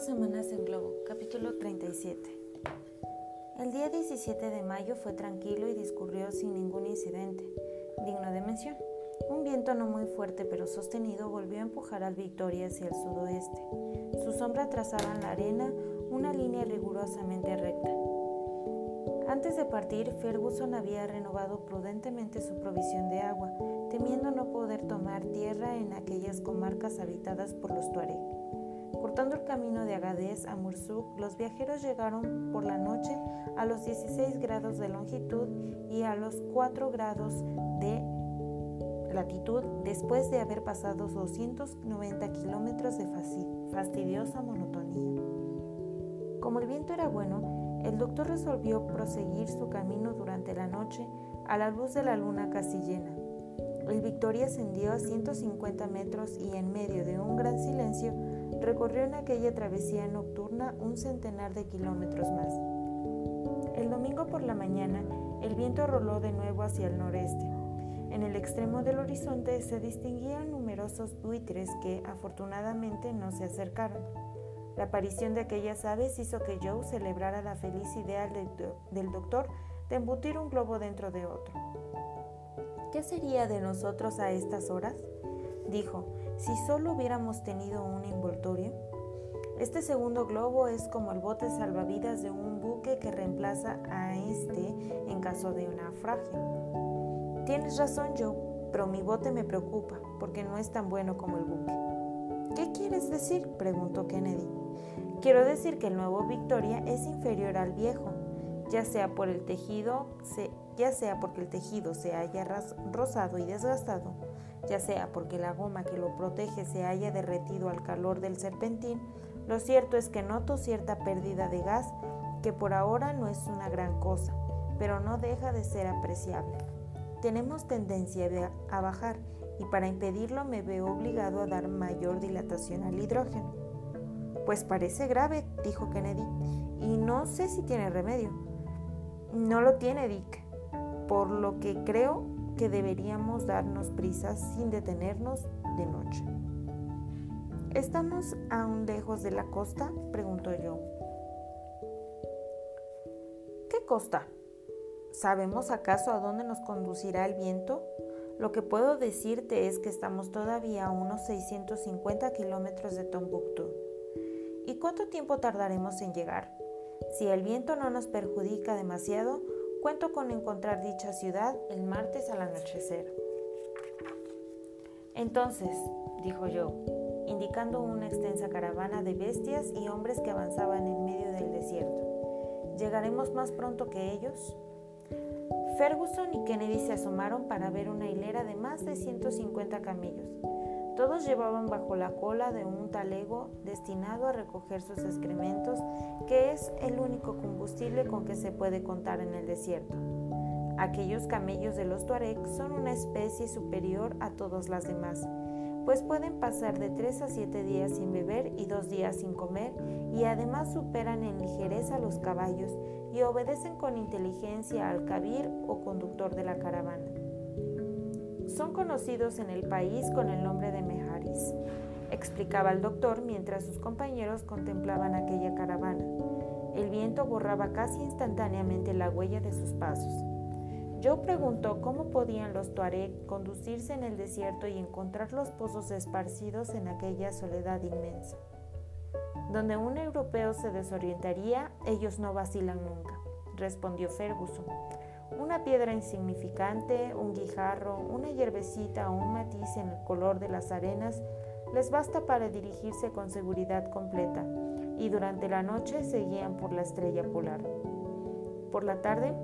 Semanas en globo, capítulo 37. El día 17 de mayo fue tranquilo y discurrió sin ningún incidente, digno de mención. Un viento no muy fuerte pero sostenido volvió a empujar al Victoria hacia el sudoeste. Su sombra trazaba en la arena una línea rigurosamente recta. Antes de partir, Ferguson había renovado prudentemente su provisión de agua, temiendo no poder tomar tierra en aquellas comarcas habitadas por los Tuareg. Cortando el camino de Agadez a Mursuk, los viajeros llegaron por la noche a los 16 grados de longitud y a los 4 grados de latitud después de haber pasado 290 kilómetros de fastidiosa monotonía. Como el viento era bueno, el doctor resolvió proseguir su camino durante la noche a la luz de la luna casi llena. El Victoria ascendió a 150 metros y en medio de un gran silencio recorrió en aquella travesía nocturna un centenar de kilómetros más. El domingo por la mañana, el viento roló de nuevo hacia el noreste. En el extremo del horizonte se distinguían numerosos buitres que afortunadamente no se acercaron. La aparición de aquellas aves hizo que Joe celebrara la feliz idea del doctor de embutir un globo dentro de otro. ¿Qué sería de nosotros a estas horas? dijo, si solo hubiéramos tenido un envoltorio. Este segundo globo es como el bote salvavidas de un buque que reemplaza a este en caso de un naufragio. Tienes razón, Joe, pero mi bote me preocupa porque no es tan bueno como el buque. ¿Qué quieres decir? preguntó Kennedy. Quiero decir que el nuevo Victoria es inferior al viejo, ya sea por el tejido, ya sea porque el tejido se haya rosado y desgastado, ya sea porque la goma que lo protege se haya derretido al calor del serpentín, lo cierto es que noto cierta pérdida de gas que por ahora no es una gran cosa, pero no deja de ser apreciable. Tenemos tendencia a bajar y para impedirlo me veo obligado a dar mayor dilatación al hidrógeno. Pues parece grave, dijo Kennedy, y no sé si tiene remedio. No lo tiene, Dick, por lo que creo que deberíamos darnos prisa sin detenernos de noche. ¿Estamos aún lejos de la costa? preguntó yo. ¿Qué costa? ¿Sabemos acaso a dónde nos conducirá el viento? Lo que puedo decirte es que estamos todavía a unos 650 kilómetros de Tombuctú. ¿Y cuánto tiempo tardaremos en llegar? Si el viento no nos perjudica demasiado, Cuento con encontrar dicha ciudad el martes al anochecer. Entonces, dijo yo, indicando una extensa caravana de bestias y hombres que avanzaban en medio del desierto, ¿llegaremos más pronto que ellos? Ferguson y Kennedy se asomaron para ver una hilera de más de 150 camellos. Todos llevaban bajo la cola de un talego destinado a recoger sus excrementos, que es el único combustible con que se puede contar en el desierto. Aquellos camellos de los Tuareg son una especie superior a todas las demás, pues pueden pasar de 3 a 7 días sin beber y 2 días sin comer, y además superan en ligereza a los caballos y obedecen con inteligencia al cabir o conductor de la caravana. Son conocidos en el país con el nombre de Meharis, explicaba el doctor mientras sus compañeros contemplaban aquella caravana. El viento borraba casi instantáneamente la huella de sus pasos. Yo preguntó cómo podían los Tuareg conducirse en el desierto y encontrar los pozos esparcidos en aquella soledad inmensa. Donde un europeo se desorientaría, ellos no vacilan nunca, respondió Ferguson una piedra insignificante, un guijarro, una hierbecita o un matiz en el color de las arenas les basta para dirigirse con seguridad completa y durante la noche seguían por la estrella polar. Por la tarde,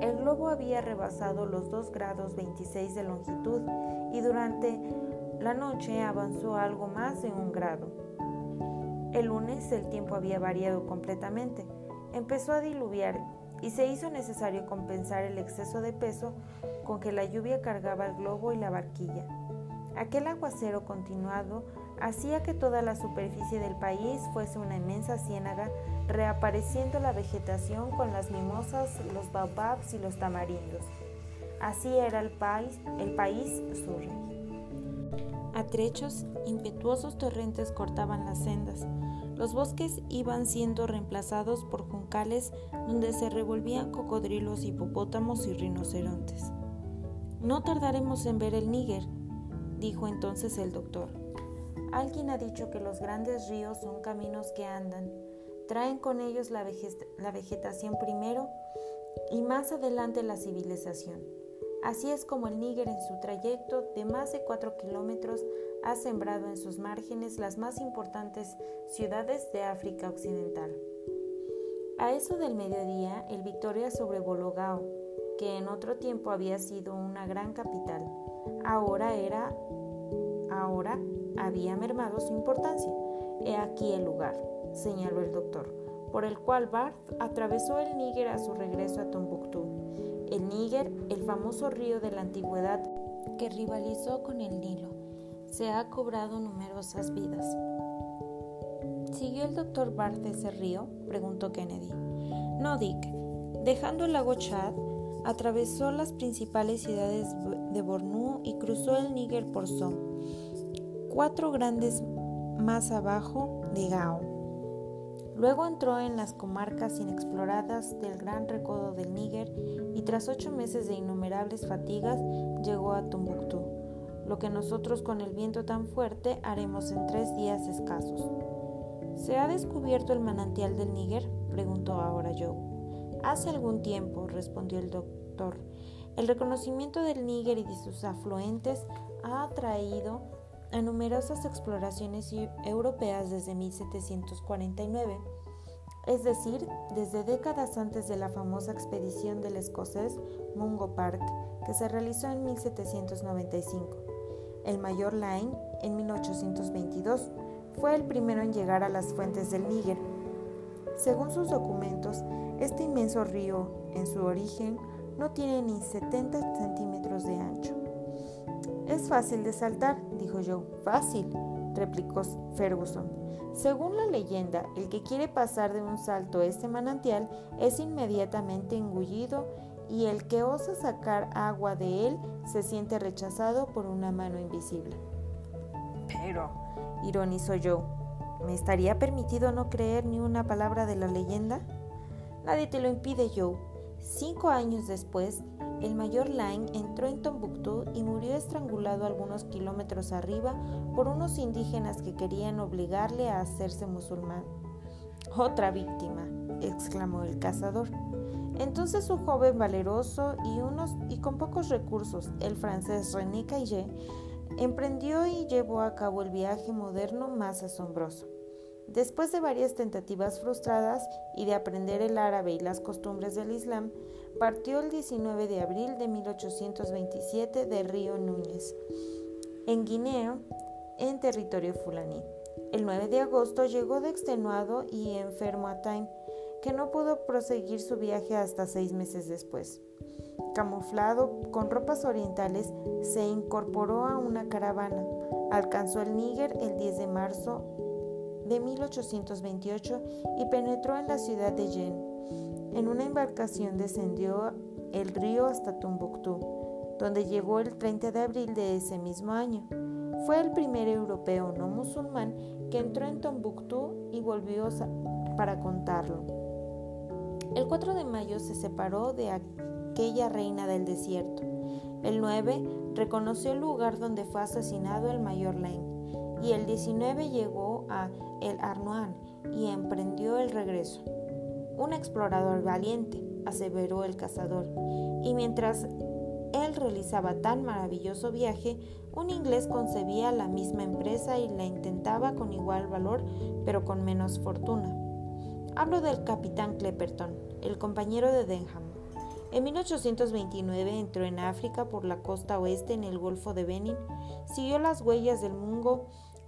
el globo había rebasado los 2 grados 26 de longitud y durante la noche avanzó algo más de un grado. El lunes el tiempo había variado completamente. Empezó a diluviar y se hizo necesario compensar el exceso de peso con que la lluvia cargaba el globo y la barquilla. Aquel aguacero continuado hacía que toda la superficie del país fuese una inmensa ciénaga, reapareciendo la vegetación con las mimosas, los baobabs y los tamarindos. Así era el país, el país A trechos, impetuosos torrentes cortaban las sendas, Los bosques iban siendo reemplazados por juncales donde se revolvían cocodrilos, hipopótamos y rinocerontes. No tardaremos en ver el Níger, dijo entonces el doctor. Alguien ha dicho que los grandes ríos son caminos que andan, traen con ellos la, vegetación primero y más adelante la civilización. Así es como el Níger en su trayecto de más de 4 kilómetros ha sembrado en sus márgenes las más importantes ciudades de África Occidental. A eso del mediodía, el Victoria sobrevoló Gao, que en otro tiempo había sido una gran capital. Ahora era ahora había mermado su importancia. He aquí el lugar, señaló el doctor, por el cual Barth atravesó el Níger a su regreso a Tombuctú. El Níger, el famoso río de la antigüedad que rivalizó con el Nilo, se ha cobrado numerosas vidas. ¿Siguió el doctor Barth ese río? preguntó Kennedy. No, Dick. Dejando el lago Chad, atravesó las principales ciudades de Bornu y cruzó el Níger por Som, cuatro grandes más abajo de Gao. Luego entró en las comarcas inexploradas del gran recodo del Níger y tras ocho meses de innumerables fatigas llegó a Tombuctú lo que nosotros con el viento tan fuerte haremos en tres días escasos. ¿Se ha descubierto el manantial del Níger? preguntó ahora Joe. Hace algún tiempo, respondió el doctor. El reconocimiento del Níger y de sus afluentes ha atraído a numerosas exploraciones europeas desde 1749, es decir, desde décadas antes de la famosa expedición del escocés Mungo Park, que se realizó en 1795. El mayor Line, en 1822, fue el primero en llegar a las fuentes del Níger. Según sus documentos, este inmenso río, en su origen, no tiene ni 70 centímetros de ancho. Es fácil de saltar, dijo Joe. Fácil, replicó Ferguson. Según la leyenda, el que quiere pasar de un salto este manantial es inmediatamente engullido y el que osa sacar agua de él se siente rechazado por una mano invisible. Pero, ironizó Joe, ¿me estaría permitido no creer ni una palabra de la leyenda? Nadie te lo impide, Joe. Cinco años después, el mayor Line entró en Tombuctú y murió estrangulado algunos kilómetros arriba por unos indígenas que querían obligarle a hacerse musulmán. Otra víctima, exclamó el cazador. Entonces un joven valeroso y, unos, y con pocos recursos, el francés René Caillé, emprendió y llevó a cabo el viaje moderno más asombroso. Después de varias tentativas frustradas y de aprender el árabe y las costumbres del Islam, partió el 19 de abril de 1827 de Río Núñez, en Guinea, en territorio fulaní. El 9 de agosto llegó de extenuado y enfermo a Time, que no pudo proseguir su viaje hasta seis meses después. Camuflado con ropas orientales, se incorporó a una caravana. Alcanzó el Níger el 10 de marzo de 1828 y penetró en la ciudad de Yen. En una embarcación descendió el río hasta Tombuctú, donde llegó el 30 de abril de ese mismo año. Fue el primer europeo no musulmán que entró en Tombuctú y volvió para contarlo. El 4 de mayo se separó de aquella reina del desierto. El 9 reconoció el lugar donde fue asesinado el mayor Lane y el 19 llegó a El Arnoan y emprendió el regreso. Un explorador valiente, aseveró el cazador, y mientras él realizaba tan maravilloso viaje, un inglés concebía la misma empresa y la intentaba con igual valor, pero con menos fortuna. Hablo del capitán Clepperton, el compañero de Denham. En 1829 entró en África por la costa oeste en el Golfo de Benin, siguió las huellas del Mungo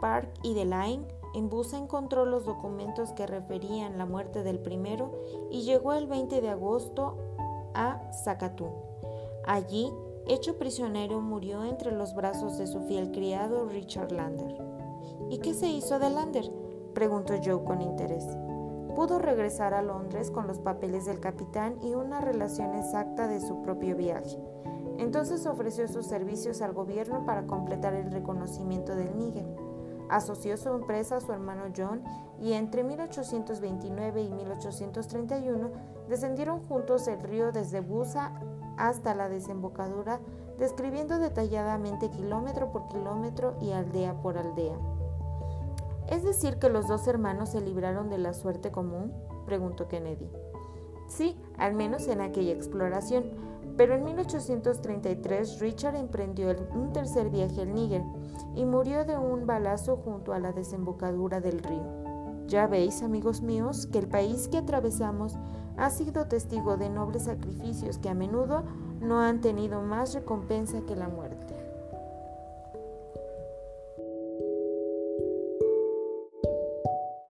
Park y de Line, en Busa encontró los documentos que referían la muerte del primero y llegó el 20 de agosto a Zacatú. Allí, hecho prisionero, murió entre los brazos de su fiel criado Richard Lander. ¿Y qué se hizo de Lander? preguntó Joe con interés pudo regresar a Londres con los papeles del capitán y una relación exacta de su propio viaje. Entonces ofreció sus servicios al gobierno para completar el reconocimiento del Níger. Asoció su empresa a su hermano John y entre 1829 y 1831 descendieron juntos el río desde Busa hasta la desembocadura, describiendo detalladamente kilómetro por kilómetro y aldea por aldea. ¿Es decir que los dos hermanos se libraron de la suerte común? preguntó Kennedy. Sí, al menos en aquella exploración, pero en 1833 Richard emprendió un tercer viaje al Níger y murió de un balazo junto a la desembocadura del río. Ya veis, amigos míos, que el país que atravesamos ha sido testigo de nobles sacrificios que a menudo no han tenido más recompensa que la muerte.